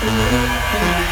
Música